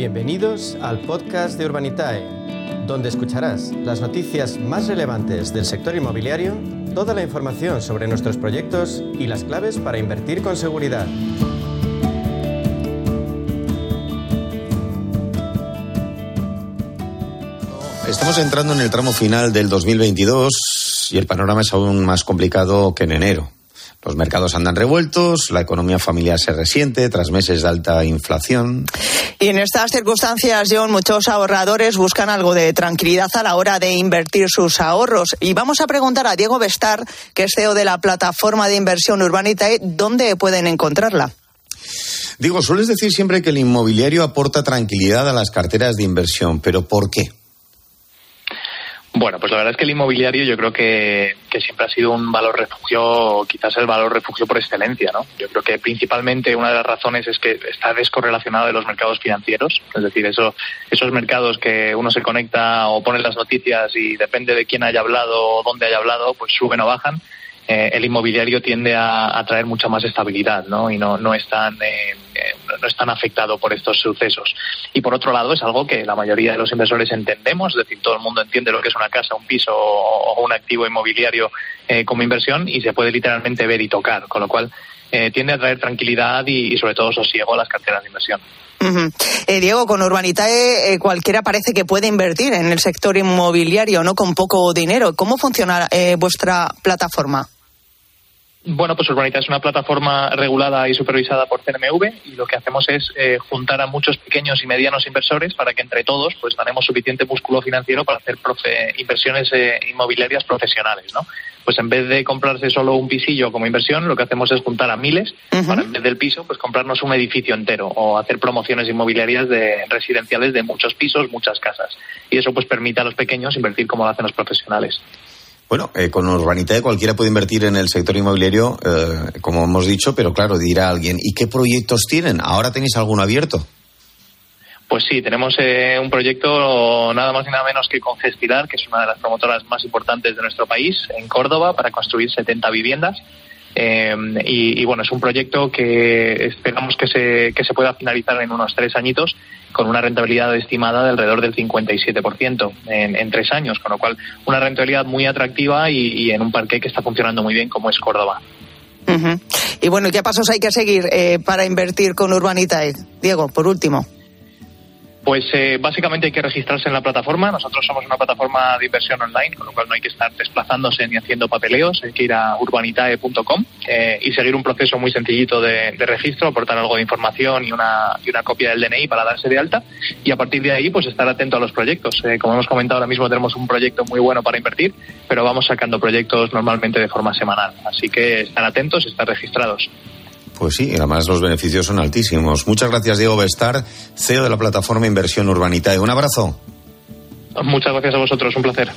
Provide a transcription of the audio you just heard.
Bienvenidos al podcast de Urbanitae, donde escucharás las noticias más relevantes del sector inmobiliario, toda la información sobre nuestros proyectos y las claves para invertir con seguridad. Estamos entrando en el tramo final del 2022 y el panorama es aún más complicado que en enero. Los mercados andan revueltos, la economía familiar se resiente tras meses de alta inflación. Y en estas circunstancias, John, muchos ahorradores buscan algo de tranquilidad a la hora de invertir sus ahorros. Y vamos a preguntar a Diego Bestar, que es CEO de la plataforma de inversión Urbanitae, ¿dónde pueden encontrarla? Digo, sueles decir siempre que el inmobiliario aporta tranquilidad a las carteras de inversión, pero ¿por qué? Bueno, pues la verdad es que el inmobiliario yo creo que, siempre ha sido un valor refugio, quizás el valor refugio por excelencia, ¿no? Yo creo que principalmente una de las razones es que está descorrelacionado de los mercados financieros, es decir, eso, esos mercados que uno se conecta o pone las noticias y depende de quién haya hablado o dónde haya hablado, pues suben o bajan. Eh, el inmobiliario tiende a, traer mucha más estabilidad, ¿no? Y no, no es tan, eh, eh, no es tan afectado por estos sucesos. Y por otro lado, es algo que la mayoría de los inversores entendemos, es decir, todo el mundo entiende lo que es una casa, un piso o, un activo inmobiliario eh, como inversión y se puede literalmente ver y tocar, con lo cual eh, tiende a traer tranquilidad y, sobre todo sosiego a las carteras de inversión. Diego, con Urbanitae cualquiera parece que puede invertir en el sector inmobiliario, ¿no? Con poco dinero. ¿Cómo funciona vuestra plataforma? Bueno, pues Urbanita es una plataforma regulada y supervisada por CNMV y lo que hacemos es eh, juntar a muchos pequeños y medianos inversores para que entre todos pues ganemos suficiente músculo financiero para hacer inversiones eh, inmobiliarias profesionales, ¿no? Pues en vez de comprarse solo un pisillo como inversión, lo que hacemos es juntar a miles para en vez del piso pues comprarnos un edificio entero o hacer promociones inmobiliarias de residenciales de muchos pisos, muchas casas. Y eso pues permite a los pequeños invertir como lo hacen los profesionales. Bueno, eh, con Urbanitae cualquiera puede invertir en el sector inmobiliario, eh, como hemos dicho, pero claro, dirá alguien, ¿y qué proyectos tienen? ¿Ahora tenéis alguno abierto? Pues sí, tenemos eh, un proyecto nada más y nada menos que con Gestilar, que es una de las promotoras más importantes de nuestro país, en Córdoba, para construir 70 viviendas. Y, bueno, es un proyecto que esperamos que se, que se pueda finalizar en unos tres añitos con una rentabilidad estimada de alrededor del 57% en, en tres años, con lo cual una rentabilidad muy atractiva y, en un parque que está funcionando muy bien como es Córdoba. Y bueno, ¿qué pasos hay que seguir eh, para invertir con Urbanitae? Diego, por último. Pues eh, básicamente hay que registrarse en la plataforma. Nosotros somos una plataforma de inversión online, con lo cual no hay que estar desplazándose ni haciendo papeleos. Hay que ir a urbanitae.com eh, y seguir un proceso muy sencillito de, registro, aportar algo de información y una, y una copia del DNI para darse de alta. Y a partir de ahí, pues estar atento a los proyectos. Eh, como hemos comentado, ahora mismo tenemos un proyecto muy bueno para invertir, pero vamos sacando proyectos normalmente de forma semanal. Así que estar atentos, estar registrados. Pues sí, además los beneficios son altísimos. Muchas gracias, Diego Bestar, CEO de la plataforma Inversión Urbanitae. Un abrazo. Muchas gracias a vosotros, un placer.